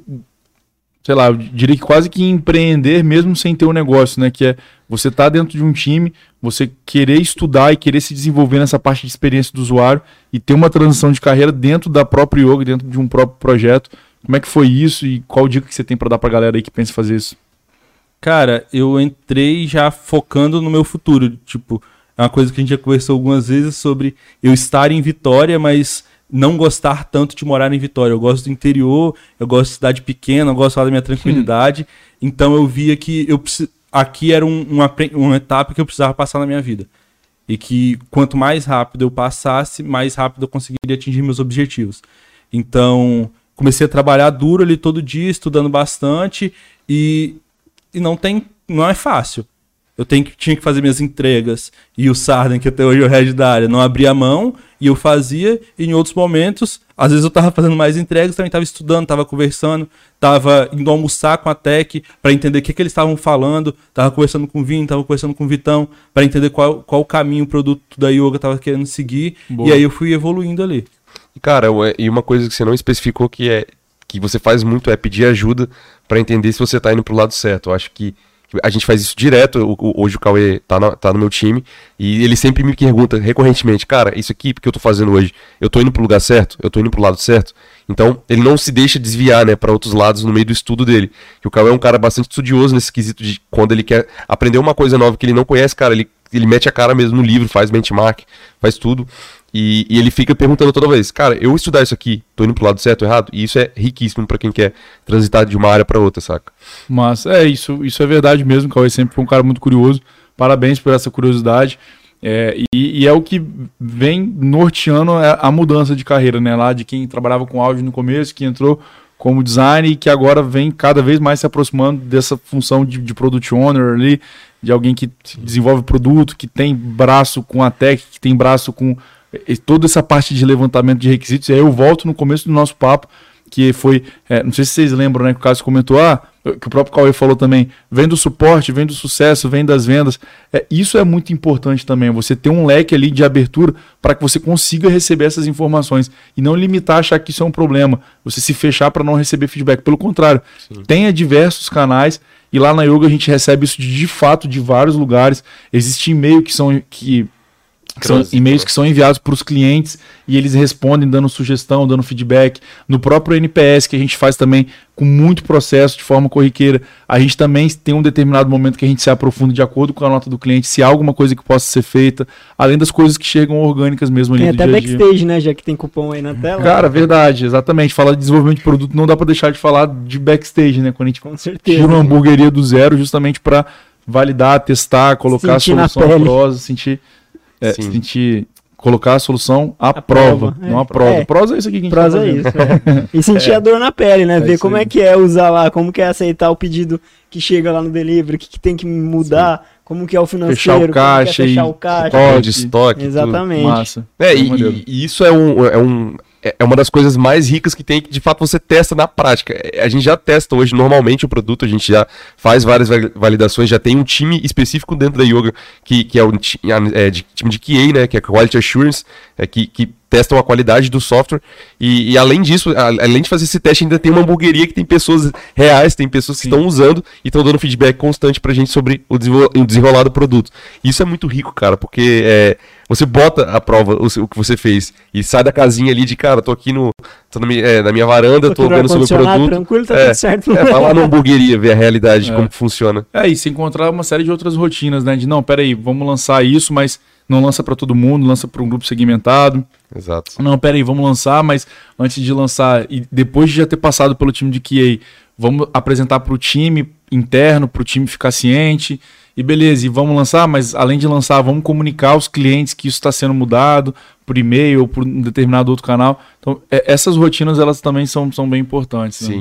sei lá, eu diria que quase que empreender mesmo sem ter um negócio, né? Que é você tá dentro de um time, você querer estudar e querer se desenvolver nessa parte de experiência do usuário e ter uma transição de carreira dentro da própria yoga, dentro de um próprio projeto. Como é que foi isso e qual dica que você tem para dar pra galera aí que pensa em fazer isso? Cara, eu entrei já focando no meu futuro. Tipo, é uma coisa que a gente já conversou algumas vezes sobre eu estar em Vitória, mas não gostar tanto de morar em Vitória. Eu gosto do interior, eu gosto de cidade pequena, eu gosto da minha tranquilidade. Então eu via que eu aqui era um- uma, uma etapa que eu precisava passar na minha vida. E que quanto mais rápido eu passasse, mais rápido eu conseguiria atingir meus objetivos. Então, comecei a trabalhar duro ali todo dia, estudando bastante e, e não tem, não é fácil. Eu tenho que, tinha que fazer minhas entregas e o Sarden, que até hoje é o head da área, não abria a mão e eu fazia. E em outros momentos, às vezes eu tava fazendo mais entregas, também tava estudando, tava conversando, tava indo almoçar com a Tech para entender o que, que eles estavam falando, tava conversando com o Vini, tava conversando com o Vitão para entender qual, qual o caminho o produto da Yoga tava querendo seguir. Boa. E aí eu fui evoluindo ali. Cara, ué, e uma coisa que você não especificou que é que você faz muito é pedir ajuda pra entender se você tá indo pro lado certo. Eu acho que a gente faz isso direto. o- hoje o Cauê tá, na- tá no meu time e ele sempre me pergunta recorrentemente, cara, isso aqui que eu tô fazendo hoje, eu tô indo pro lugar certo? Eu tô indo pro lado certo? Então, ele não se deixa desviar, né, para outros lados no meio do estudo dele. O Cauê é um cara bastante estudioso nesse quesito de quando ele quer aprender uma coisa nova que ele não conhece, cara, ele, ele mete a cara mesmo no livro, faz benchmark, faz tudo. E, e ele fica perguntando toda vez, cara, eu estudar isso aqui, tô indo pro lado certo ou errado? E isso é riquíssimo pra quem quer transitar de uma área pra outra, saca? Mas é isso, isso é verdade mesmo. O Cauê sempre foi um cara muito curioso. Parabéns por essa curiosidade. É, e, e é o que vem norteando a mudança de carreira, né? Lá de quem trabalhava com áudio no começo, que entrou como design e que agora vem cada vez mais se aproximando dessa função de, de product owner ali, de alguém que desenvolve produto, que tem braço com a tech, que tem braço com eh, toda essa parte de levantamento de requisitos. E aí eu volto no começo do nosso papo, que foi, é, não sei se vocês lembram, né, que o Cássio comentou, ah, que o próprio Cauê falou também, vem do suporte, vem do sucesso, vem das vendas. É, isso é muito importante também, você ter um leque ali de abertura para que você consiga receber essas informações e não limitar, achar que isso é um problema, você se fechar para não receber feedback. Pelo contrário, tenha diversos canais e lá na Yoga a gente recebe isso de, de fato de vários lugares. Existe e-mail que são que que são e-mails que são enviados para os clientes e eles respondem dando sugestão, dando feedback. No próprio NPS, que a gente faz também com muito processo, de forma corriqueira, a gente também tem um determinado momento que a gente se aprofunda de acordo com a nota do cliente, se há alguma coisa que possa ser feita, além das coisas que chegam orgânicas mesmo ali Tem até dia dia. backstage, né? Já que tem cupom aí na tela. Cara, verdade, exatamente. Falar de desenvolvimento de produto não dá para deixar de falar de backstage, né? Quando a gente Com certeza. tira uma hamburgueria do zero justamente para validar, testar, colocar Sentir na a solução prosa, sentir, é, Sim. sentir, colocar a solução à À prova, prova, é. não à prova. É. Prosa é isso aqui que a gente Prosa tá é isso. é. E sentir a dor na pele, né? É Ver como aí. é que é usar lá, como que é aceitar o pedido que chega lá no delivery, o que, que tem que mudar, como que é o financeiro, Fechar o como caixa que é fechar e- o caixa. Estoque. tudo. Exatamente. Massa. É, e, e- e isso é, um, é, um, é é uma das coisas mais ricas que tem, que de fato você testa na prática. É, A gente já testa hoje normalmente o produto, a gente já faz várias va- validações, já tem um time específico dentro da Yoga, que, que é o é, de, time de QA, né, que é Quality Assurance, é, que, que testam a qualidade do software. E, e além disso, a- além de fazer esse teste, ainda tem uma hamburgueria que tem pessoas reais, tem pessoas que Sim. estão usando e estão dando feedback constante pra gente sobre o, o desenrolar do produto. Isso é muito rico, cara, porque é, você bota à prova o, o que você fez e sai da casinha ali de, cara, tô aqui no, tô na minha, é, na minha varanda, tô Tudo vendo sobre o produto. tranquilo, tá É, tudo certo. É, vai lá na hamburgueria ver a realidade, É. como que funciona. É, e se encontrar uma série de outras rotinas, né? De não, peraí, vamos lançar isso, mas não lança pra todo mundo, lança pra um grupo segmentado. Exato. Não, peraí, vamos lançar, mas antes de lançar, e depois de já ter passado pelo time de QA, vamos apresentar pro time interno, pro time ficar ciente. E beleza, e vamos lançar, mas além de lançar, vamos comunicar aos clientes que isso está sendo mudado por e-mail ou por um determinado outro canal. Então, é- essas rotinas, elas também são, são bem importantes. né?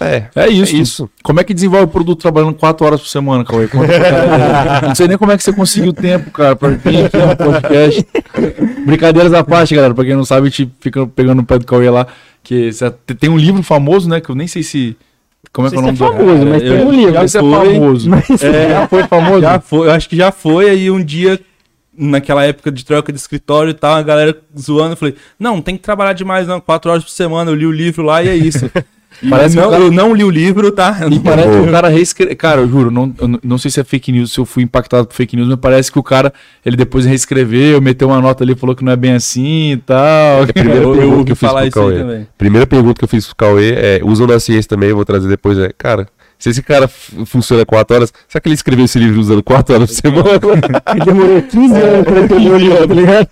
É, É isso. É isso. Como é que desenvolve o produto trabalhando quatro horas por semana, Cauê? Não sei nem como é que você conseguiu tempo, cara, pra vir aqui no podcast. Brincadeiras à parte, galera. Pra quem não sabe, a gente fica pegando o pé do Cauê lá. Que tem um livro famoso, né? Que eu nem sei se. Como é que é o Não nome sei se é do famoso, mas tem um livro. Já é foi, famoso. Mas- É, já foi famoso? Já foi, eu acho que já foi, aí um dia, naquela época de troca de escritório e tal, a galera zoando, eu falei, não, tem que trabalhar demais não, quatro horas por semana, eu li o livro lá e é isso. Parece que não, cara- eu não li o livro, tá? Eu E parece que o cara reescreveu. Cara, eu juro, não, eu não- sei se é fake news, se eu fui impactado por fake news, mas parece que o cara, ele depois reescreveu, meteu uma nota ali, falou que não é bem assim e tal. A primeira pergunta que eu fiz pro Cauê. Primeira pergunta que eu fiz pro Cauê é: usam na ciência também, eu vou trazer depois. É, cara, se esse cara funciona 4 horas, será que ele escreveu esse livro usando 4 horas por semana? Ele demorou 15 anos pra entender o livro, tá ligado?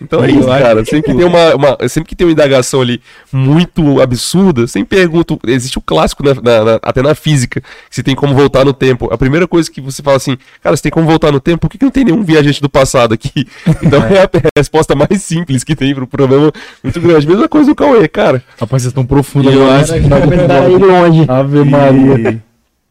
Então é isso, cara. Sempre que tem uma, uma- sempre que tem uma indagação ali muito absurda, sempre pergunto. Existe o clássico na- na- na- até na física, que se tem como voltar no tempo. A primeira coisa que você fala assim, cara, se tem como voltar no tempo, por que, que não tem nenhum viajante do passado aqui? Então é a resposta mais simples que tem pro problema muito grande. Mesma coisa do Cauê, cara. Rapaz, vocês estão profundos E eu agora. longe. Ave Maria.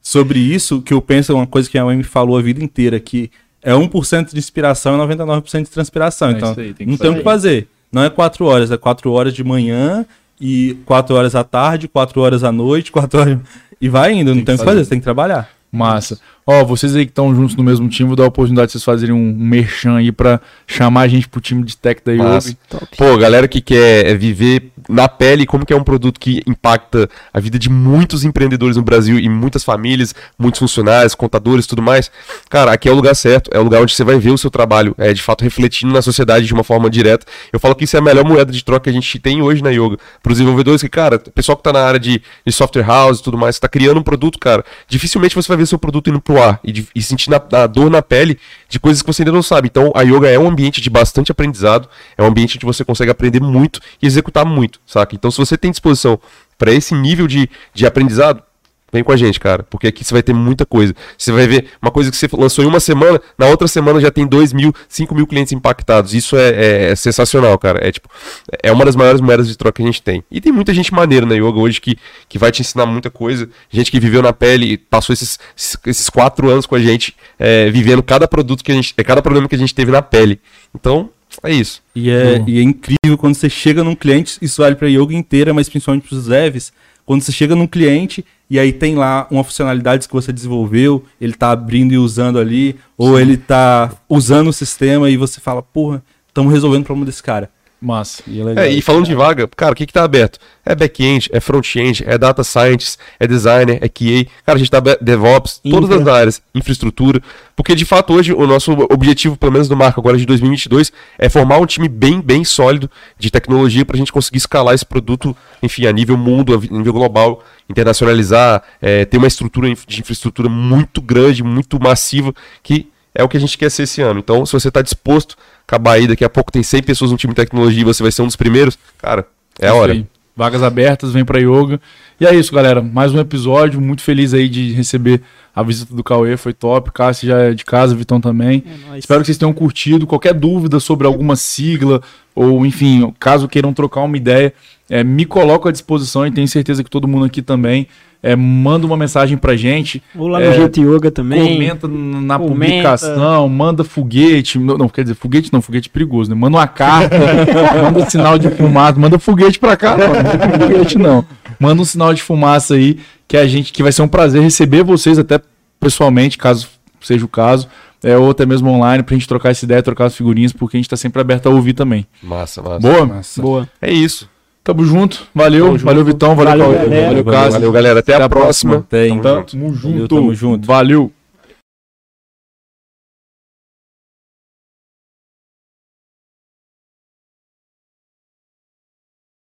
Sobre isso, o que eu penso é uma coisa que a mãe me falou a vida inteira, que é 1% de inspiração e 99% de transpiração. É então, aí, tem não tem o que fazer. Não é 4 horas, é 4 horas de manhã e 4 horas à tarde, 4 horas à noite, 4 horas... E vai indo, não Tem tem o que fazer, fazer. você tem que trabalhar. Massa. Ó, vocês aí que estão juntos no mesmo time, vou dar a oportunidade de vocês fazerem um, um merchan aí pra chamar a gente pro time de tech da. Yobi. Pô, galera que quer viver na pele como que é um produto que impacta a vida de muitos empreendedores no Brasil e muitas famílias, muitos funcionários, contadores, tudo mais. Cara, aqui é o lugar certo, é o lugar onde você vai ver o seu trabalho, é de fato refletindo na sociedade de uma forma direta. Eu falo que isso é a melhor moeda de troca que a gente tem hoje na Yoga. Para os desenvolvedores que, cara, pessoal que tá na área de, de software house e tudo mais, que tá criando um produto, cara, dificilmente você vai ver seu produto indo pro ar e, e sentir a dor na pele de coisas que você ainda não sabe. Então, a yoga é um ambiente de bastante aprendizado, é um ambiente onde você consegue aprender muito e executar muito, saca? Então, se você tem disposição para esse nível de, de aprendizado, vem com a gente, cara, porque aqui você vai ter muita coisa. Você vai ver uma coisa que você lançou em uma semana, na outra semana já tem 2 mil, 5 mil clientes impactados. Isso é, é- é sensacional, cara. É tipo, é uma das maiores moedas de troca que a gente tem. E tem muita gente maneira na yoga hoje que, que vai te ensinar muita coisa. Gente que viveu na pele passou esses, esses quatro anos com a gente, é, vivendo cada produto que a gente, é, cada problema que a gente teve na pele. Então, é isso. E é, e é incrível quando você chega num cliente, isso vale para yoga inteira, mas principalmente para os devs, quando você chega num cliente e aí tem lá uma funcionalidade que você desenvolveu, ele tá abrindo e usando ali, ou ele tá usando o sistema e você fala, porra, estamos resolvendo o problema desse cara. Massa. E é legal. É, e falando de vaga, cara, o que que tá aberto? É back-end, é front-end, é data scientist, é designer, é QA. Cara, a gente tá aberto, DevOps, todas Infra. as áreas, infraestrutura. Porque, de fato, hoje, o nosso objetivo, pelo menos do Marco agora de 2022, é formar um time bem, bem sólido de tecnologia pra gente conseguir escalar esse produto, enfim, a nível mundo, a nível global, internacionalizar, é, ter uma estrutura de infraestrutura muito grande, muito massiva, que é o que a gente quer ser esse ano. Então, se você está disposto a acabar aí, daqui a pouco tem 100 pessoas no time de tecnologia e você vai ser um dos primeiros, cara, é a hora. aí. Vagas abertas, vem pra yoga. E é isso, galera. Mais um episódio. Muito feliz aí de receber a visita do Cauê. Foi top. Cássio já é de casa, Vitão também. É. Espero que vocês tenham curtido. Qualquer dúvida sobre alguma sigla, ou enfim, caso queiram trocar uma ideia, é, me coloco à disposição e tenho certeza que todo mundo aqui também. É, manda uma mensagem pra gente. Ou lá no É, Jeito Yoga também. Comenta na Comenta. publicação, manda foguete. Não, não, quer dizer, foguete não, foguete é perigoso, né? Manda uma carta, manda sinal de fumaça, manda foguete pra cá, não, não tem foguete não. Manda um sinal de fumaça aí, que a gente, que vai ser um prazer receber vocês até pessoalmente, caso seja o caso, é, ou até mesmo online, pra gente trocar essa ideia, trocar as figurinhas, porque a gente tá sempre aberto a ouvir também. Massa, massa. Boa? Massa. Boa. É isso. Tamo junto, valeu, Tamo junto. valeu Vitão, valeu, Valeu, Cauê, galera. valeu, Cássio. valeu, galera. Até, Até a próxima. Tem. Tamo junto. Tamo junto, tamo junto. valeu.